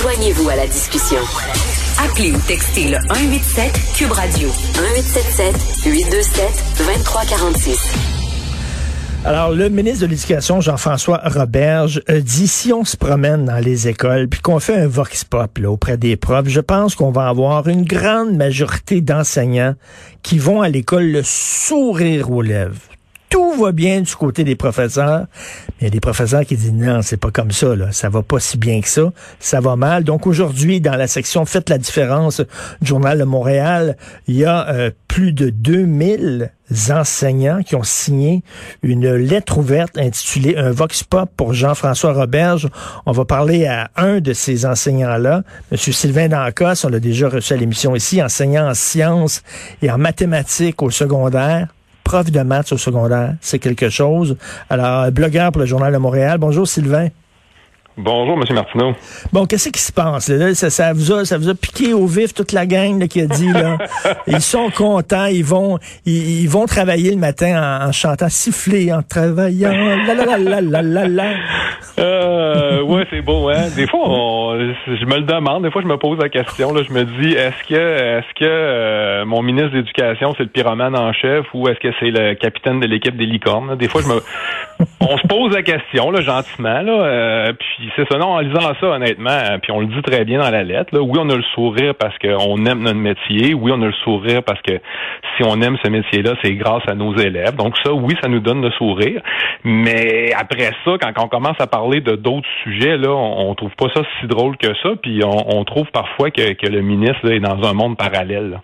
Joignez-vous à la discussion. Appelez ou textez le 187 Cube Radio 1877 827 2346. Alors, le ministre de l'Éducation, Jean-François Roberge, a dit si on se promène dans les écoles puis qu'on fait un vox pop là, auprès des profs, je pense qu'on va avoir une grande majorité d'enseignants qui vont à l'école le sourire aux lèvres tout va bien du côté des professeurs. Il y a des professeurs qui disent non, c'est pas comme ça, là. Ça va pas si bien que ça. Ça va mal. Donc aujourd'hui, dans la section Faites la différence du Journal de Montréal, il y a euh, plus de 2000 enseignants qui ont signé une lettre ouverte intitulée Un Vox Pop pour Jean-François Roberge. On va parler à un de ces enseignants-là, M. Sylvain Dancos, on l'a déjà reçu à l'émission ici, enseignant en sciences et en mathématiques au secondaire prof de maths au secondaire. C'est quelque chose. Alors, blogueur pour le Journal de Montréal. Bonjour Sylvain. Bonjour, M. Martineau. Bon, qu'est-ce qui se passe? Là? Ça, vous a, ça vous a piqué au vif toute la gang qui a dit là. ils sont contents, ils vont ils, vont travailler le matin en, chantant siffler, en travaillant. La la la la la la. Euh, ouais, c'est beau, hein. Des fois, je me le demande. Des fois, je me pose la question. Là, je me dis, est-ce que, est-ce que euh, mon ministre de l'Éducation, c'est le pyromane en chef ou est-ce que c'est le capitaine de l'équipe des licornes? Des fois, je me, on se pose la question, là, gentiment, là. Euh, puis c'est ça. Non, en lisant ça, honnêtement, puis on le dit très bien dans la lettre. Là, oui, on a le sourire parce qu'on aime notre métier. Oui, on a le sourire parce que si on aime ce métier-là, c'est grâce à nos élèves. Donc ça, oui, ça nous donne le sourire. Mais après ça, quand on commence à parler de d'autres sujets, là, on, trouve pas ça si drôle que ça. Puis on, trouve parfois que, le ministre est dans un monde parallèle.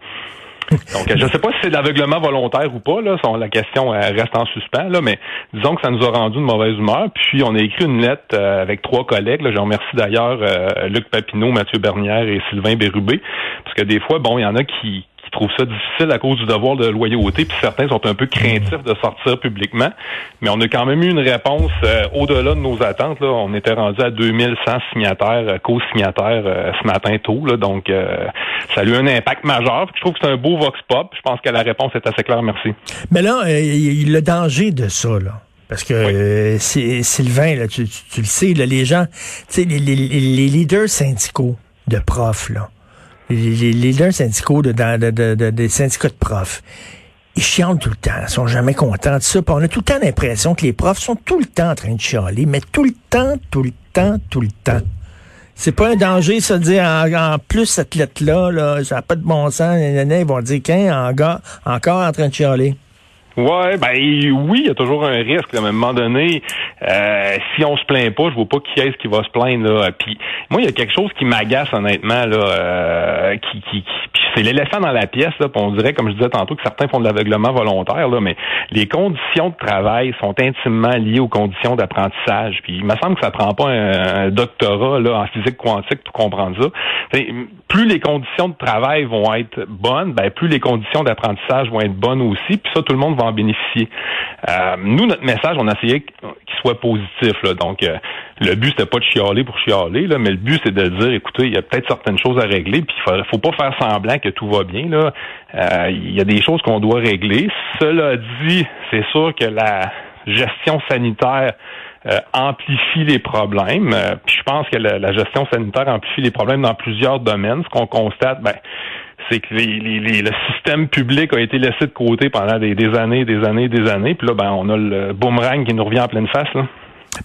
Donc, je ne sais pas si c'est de l'aveuglement volontaire ou pas. Là, la question reste en suspens. Là, mais disons que ça nous a rendu une mauvaise humeur. Puis, on a écrit une lettre euh, avec trois collègues. Je remercie d'ailleurs euh, Luc Papineau, Mathieu Bernière et Sylvain Bérubé. Parce que des fois, bon, il y en a qui, trouvent ça difficile à cause du devoir de loyauté, puis certains sont un peu craintifs de sortir publiquement. Mais on a quand même eu une réponse euh, au-delà de nos attentes. Là. On était rendu à 2100 signataires, euh, co-signataires euh, ce matin tôt. Là. Donc, ça a eu un impact majeur. Je trouve que c'est un beau vox pop. Je pense que la réponse est assez claire. Merci. Mais là, il le danger de ça, là. Parce que Sylvain, là, tu, le sais, là, les gens, les, les, les leaders syndicaux de profs, là, les, leaders syndicaux de, des syndicats de profs, ils chialent tout le temps, ils sont jamais contents de ça. on a tout le temps l'impression que les profs sont tout le temps en train de chialer, mais tout le temps, tout le temps, tout le temps. C'est pas un danger, ça, de dire en, plus cette lettre-là, là, ça n'a pas de bon sens, ils vont dire qu'un encore en train de chialer. Ouais, ben oui, il y a toujours un risque. À un moment donné, euh, si on se plaint pas, je vois pas qui est-ce qui va se plaindre. Là. Puis moi, il y a quelque chose qui m'agace honnêtement, là, euh, qui, qui, c'est l'éléphant dans la pièce. Là, on dirait, comme je disais tantôt, que certains font de l'aveuglement volontaire, là, mais les conditions de travail sont intimement liées aux conditions d'apprentissage. Puis il me semble que ça prend pas un, doctorat là, en physique quantique pour comprendre ça. Plus les conditions de travail vont être bonnes, ben plus les conditions d'apprentissage vont être bonnes aussi. Puis ça, tout le monde va en bénéficier. Euh, nous, notre message, on a essayé qu'il soit positif. Là. Donc, euh, le but, c'était pas de chialer pour chialer, là, mais le but, c'est de dire, écoutez, il y a peut-être certaines choses à régler, puis il faut, faut pas faire semblant que tout va bien. Euh, il y a des choses qu'on doit régler. Cela dit, c'est sûr que la gestion sanitaire amplifie les problèmes. puis je pense que la, gestion sanitaire amplifie les problèmes dans plusieurs domaines. Ce qu'on constate, ben, c'est que le système public a été laissé de côté pendant des, années, des années, des années. Puis là, ben, on a le boomerang qui nous revient en pleine face.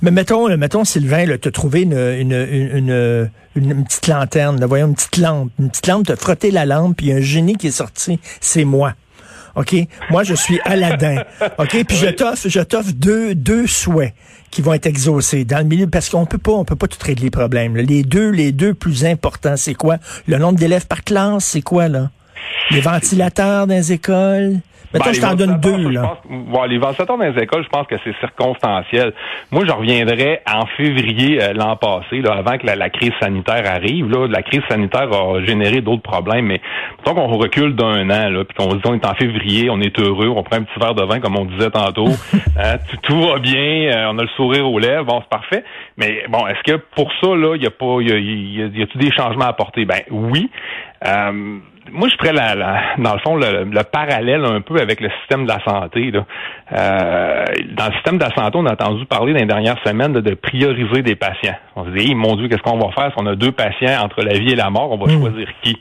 Mais mettons, mettons Sylvain, tu as trouvé une, une, une, petite lanterne, là, voyons, une petite lampe. Une petite lampe, tu as frotté la lampe, puis un génie qui est sorti. C'est moi. OK? Moi, je suis Aladdin. OK? Puis je t'offre, je t'offre deux, deux souhaits qui vont être exaucés dans le milieu, parce qu'on peut pas, on peut pas tout régler les problèmes. Les deux, les deux plus importants, c'est quoi? Le nombre d'élèves par classe, c'est quoi, là? Les ventilateurs dans les écoles? Ben, je t'en donne deux, là. les ventilateurs dans les écoles, je pense que c'est circonstanciel. Moi, je reviendrai en février euh, l'an passé, là, avant que la, crise sanitaire arrive. Là, la crise sanitaire a généré d'autres problèmes, mais tant qu'on recule d'un an, là, puis qu'on se dit on est en février, on est heureux, on prend un petit verre de vin, comme on disait tantôt, hein, tout, va bien, euh, on a le sourire aux lèvres, bon, c'est parfait. Mais bon, est-ce que pour ça, là, il y a pas, il y a, y a, y a, des changements à apporter? Ben oui. Euh, moi, je ferais la, dans le fond le, parallèle un peu avec le système de la santé. Là. Euh, dans le système de la santé, on a entendu parler dans les dernières semaines de, prioriser des patients. On se dit, mon Dieu, qu'est-ce qu'on va faire si on a deux patients entre la vie et la mort, on va hmm. choisir qui?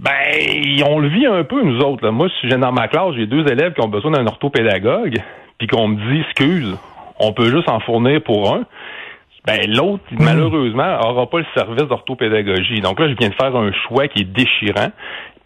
Ben, on le vit un peu, nous autres. Là. Moi, si j'ai dans ma classe, j'ai deux élèves qui ont besoin d'un orthopédagogue, puis qu'on me dit, excuse, on peut juste en fournir pour un ben l'autre, malheureusement, aura pas le service d'orthopédagogie. Donc là, je viens de faire un choix qui est déchirant.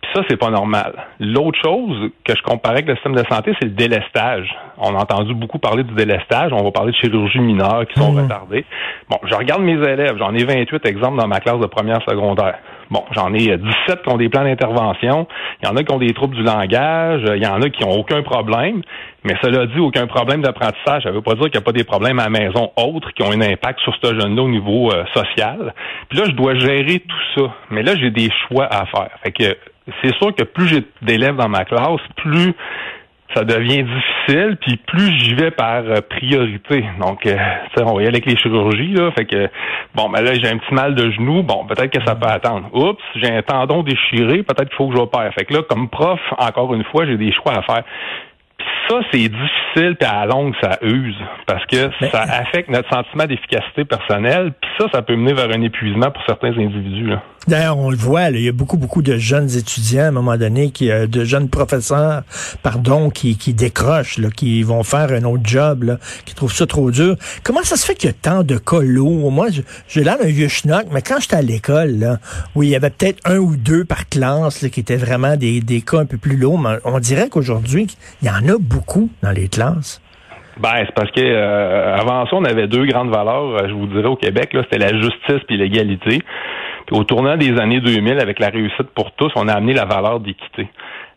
Puis ça, c'est pas normal. L'autre chose que je comparais avec le système de santé, c'est le délestage. On a entendu beaucoup parler du délestage. On va parler de chirurgie mineure qui sont hmm. retardées. Bon, je regarde mes élèves. J'en ai 28 exemples dans ma classe de première secondaire. Bon, j'en ai 17 qui ont des plans d'intervention. Il y en a qui ont des troubles du langage. Il y en a qui ont aucun problème. Mais cela dit, aucun problème d'apprentissage. Ça ne veut pas dire qu'il n'y a pas des problèmes à la maison autres qui ont un impact sur ce jeune-là au niveau euh, social. Puis là, je dois gérer tout ça. Mais là, j'ai des choix à faire. Fait que c'est sûr que plus j'ai d'élèves dans ma classe, plus ça devient difficile, puis plus j'y vais par euh, priorité. Donc, euh, on va y aller avec les chirurgies, là. Fait que, bon, ben là, j'ai un petit mal de genou. Bon, peut-être que ça peut attendre. Oups, j'ai un tendon déchiré. Peut-être qu'il faut que je opère. Fait que là, comme prof, encore une fois, j'ai des choix à faire ça, c'est difficile, puis à la longue, ça use, parce que ça affecte notre sentiment d'efficacité personnelle, puis ça, ça peut mener vers un épuisement pour certains individus. D'ailleurs, on le voit, il y a beaucoup, beaucoup de jeunes étudiants à un moment donné, qui, euh, de jeunes professeurs, pardon, qui, qui décrochent, là, qui vont faire un autre job, là, qui trouvent ça trop dur. Comment ça se fait qu'il y a tant de cas lourds? Moi, j'ai l'air d'un vieux schnock, mais quand j'étais à l'école, là, où il y avait peut-être un ou deux par classe qui étaient vraiment des, des cas un peu plus lourds, mais on dirait qu'aujourd'hui, il y en a beaucoup dans les classes? Ben, c'est parce que euh, avant ça, on avait deux grandes valeurs, euh, je vous dirais, au Québec. C'était la justice puis l'égalité. Puis au tournant des années 2000, avec la réussite pour tous, on a amené la valeur d'équité.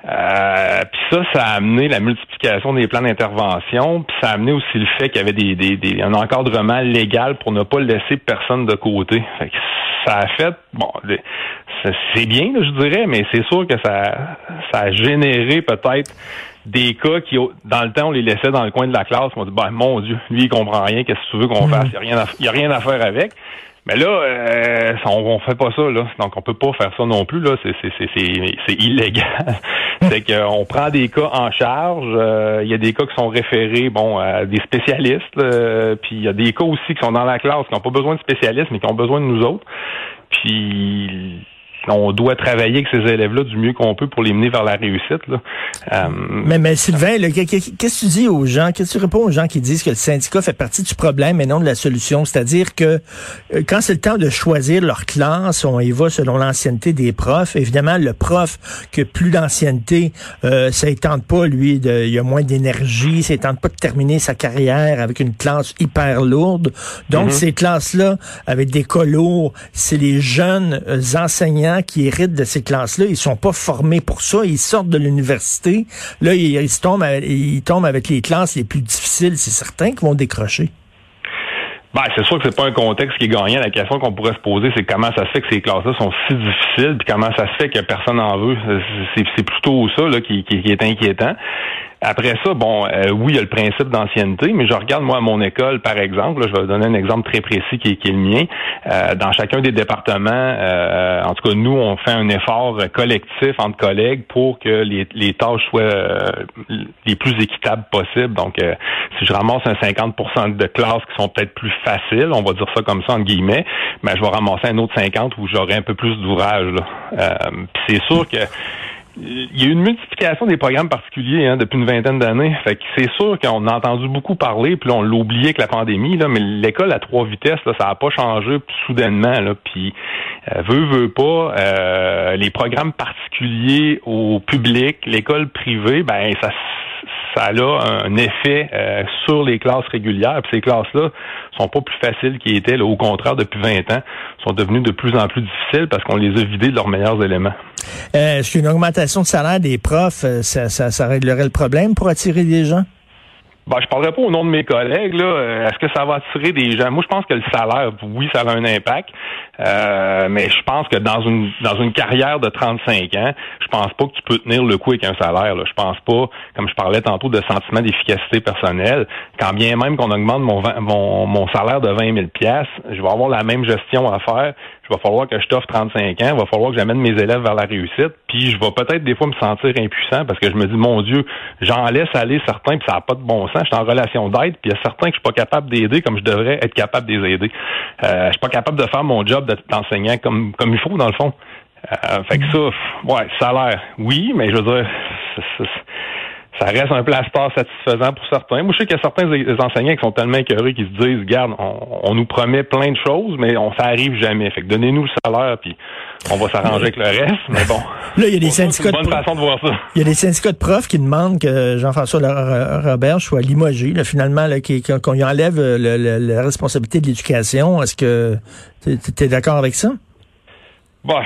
Euh, puis ça, ça a amené la multiplication des plans d'intervention, puis ça a amené aussi le fait qu'il y avait des, des, des, un encadrement légal pour ne pas laisser personne de côté. Fait que ça a fait, bon, c'est bien, je dirais, mais c'est sûr que ça, ça a généré peut-être des cas qui, dans le temps, on les laissait dans le coin de la classe. On dit, ben, mon Dieu, lui, il comprend rien. Qu'est-ce que tu veux qu'on mm. fasse? Il n'y a, a, rien à faire avec. Mais là, euh, on, fait pas ça, là. Donc, on peut pas faire ça non plus, là. C'est illégal. c'est qu'on prend des cas en charge. Euh, il y a des cas qui sont référés, bon, à des spécialistes. Euh, puis il y a des cas aussi qui sont dans la classe, qui n'ont pas besoin de spécialistes, mais qui ont besoin de nous autres. Puis on doit travailler avec ces élèves-là du mieux qu'on peut pour les mener vers la réussite. Euh, mais, mais Sylvain, qu'est-ce que tu dis aux gens? Qu'est-ce que tu réponds aux gens qui disent que le syndicat fait partie du problème et non de la solution? C'est-à-dire que euh, quand c'est le temps de choisir leur classe, on y va selon l'ancienneté des profs. Évidemment, le prof qui a plus d'ancienneté, euh, ça ne tente pas, lui, de, il a moins d'énergie, ça ne tente pas de terminer sa carrière avec une classe hyper lourde. Donc, mm-hmm. ces classes-là, avec des colos, c'est les jeunes enseignants qui héritent de ces classes-là, ils sont pas formés pour ça. Ils sortent de l'université. Là, ils, tombent, ils tombent avec les classes les plus difficiles. C'est certain qu'ils vont décrocher. Ben, c'est sûr que c'est pas un contexte qui est gagnant. La question qu'on pourrait se poser, c'est comment ça se fait que ces classes-là sont si difficiles, puis comment ça se fait que personne n'en veut. C'est plutôt ça là, qui est inquiétant. Après ça, bon, euh, oui, il y a le principe d'ancienneté, mais je regarde moi à mon école, par exemple, je vais vous donner un exemple très précis qui est, le mien. Euh, dans chacun des départements, euh, en tout cas, nous, on fait un effort collectif entre collègues pour que les, tâches soient les plus équitables possibles. Donc, si je ramasse un 50% de classes qui sont peut-être plus faciles, on va dire ça comme ça entre guillemets, mais ben, je vais ramasser un autre 50 où j'aurai un peu plus d'ouvrage. c'est sûr que il y a eu une multiplication des programmes particuliers hein, depuis une vingtaine d'années. C'est sûr qu'on a entendu beaucoup parler, puis on l'a oublié avec la pandémie, là, mais l'école à trois vitesses, là, ça n'a pas changé soudainement. Là, puis euh, veut, veut pas, euh, les programmes particuliers au public, l'école privée, ben ça ça a un effet euh, sur les classes régulières. Puis ces classes-là sont pas plus faciles qu'ils étaient. Là. Au contraire, depuis 20 ans, sont devenues de plus en plus difficiles parce qu'on les a vidées de leurs meilleurs éléments. Euh, est-ce qu'une augmentation de salaire des profs, euh, ça, ça, ça réglerait le problème pour attirer des gens? Ben, je parlerai pas au nom de mes collègues. Euh, est-ce que ça va attirer des gens? Moi, je pense que le salaire, oui, ça a un impact. Euh, mais je pense que dans une dans une carrière de 35 ans, je pense pas que tu peux tenir le coup avec un salaire. Là. Je pense pas, comme je parlais tantôt, de sentiment d'efficacité personnelle. Quand bien même qu'on augmente mon, mon, mon salaire de 20 000 je vais avoir la même gestion à faire il va falloir que je t'offre 35 ans, il va falloir que j'amène mes élèves vers la réussite, puis je vais peut-être des fois me sentir impuissant parce que je me dis, mon Dieu, j'en laisse aller certains, puis ça n'a pas de bon sens, je suis en relation d'aide, puis il y a certains que je suis pas capable d'aider comme je devrais être capable de les aider. Euh, je suis pas capable de faire mon job d'enseignant comme, comme il faut, dans le fond. Euh, fait que ça, ouais, salaire, oui, mais je veux dire, ça reste un plaster satisfaisant pour certains. Moi, je sais qu'il y a certains enseignants qui sont tellement écœurés qu'ils se disent, regarde, on, nous promet plein de choses, mais on ça arrive jamais. Fait que donnez-nous le salaire, puis on va s'arranger avec le reste. Mais bon, là, il y a des syndicats. de voir ça. Il y a des syndicats de profs qui demandent que Jean-François Robert soit limogé, là, finalement, qu'on lui enlève la responsabilité de l'éducation. Est-ce que tu es, d'accord avec ça? Bon,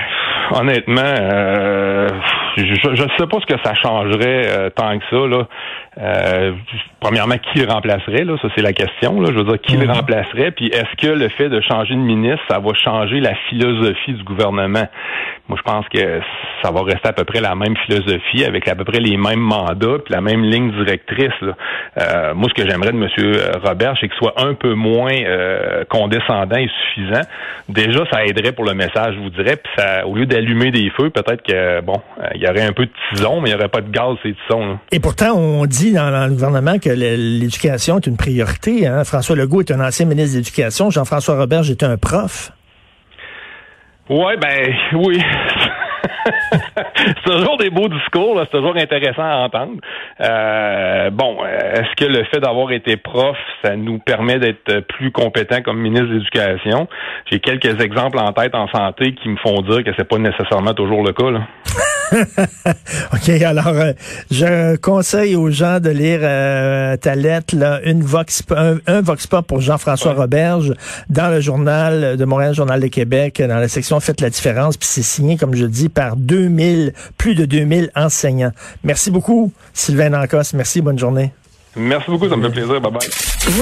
honnêtement. Euh je ne sais pas ce que ça changerait euh, tant que ça. Là. Euh, premièrement, qui le remplacerait? Là? Ça, c'est la question. Là. Je veux dire, qui le mhm. remplacerait? Puis est-ce que le fait de changer de ministre, ça va changer la philosophie du gouvernement? Moi, je pense que ça va rester à peu près la même philosophie, avec à peu près les mêmes mandats, puis la même ligne directrice. Là. Euh, moi, ce que j'aimerais de M. Robert, c'est qu'il soit un peu moins condescendant et suffisant. Déjà, ça aiderait pour le message, je vous dirais. Puis ça, au lieu d'allumer des feux, peut-être que bon, il y aurait un peu de tison, mais il n'y aurait pas de gaz, ces tisons. Et pourtant, on dit dans, le gouvernement que l'éducation est une priorité. Hein. François Legault est un ancien ministre de l'Éducation. Jean-François Robert était un prof. Ouais, ben oui. c'est toujours des beaux discours, c'est toujours intéressant à entendre. Euh, bon, est-ce que le fait d'avoir été prof, ça nous permet d'être plus compétent comme ministre de l'Éducation? J'ai quelques exemples en tête en santé qui me font dire que c'est pas nécessairement toujours le cas. Là. OK, alors euh, je conseille aux gens de lire euh, ta lettre, là, une vox, un, vox pop pour Jean-François Roberge dans le journal de Montréal, Journal de Québec, dans la section Faites la différence, puis c'est signé, comme je dis, par 2000, plus de 2000 enseignants. Merci beaucoup, Sylvain Ancos. Merci, bonne journée. Merci beaucoup, ça me fait plaisir. Bye bye.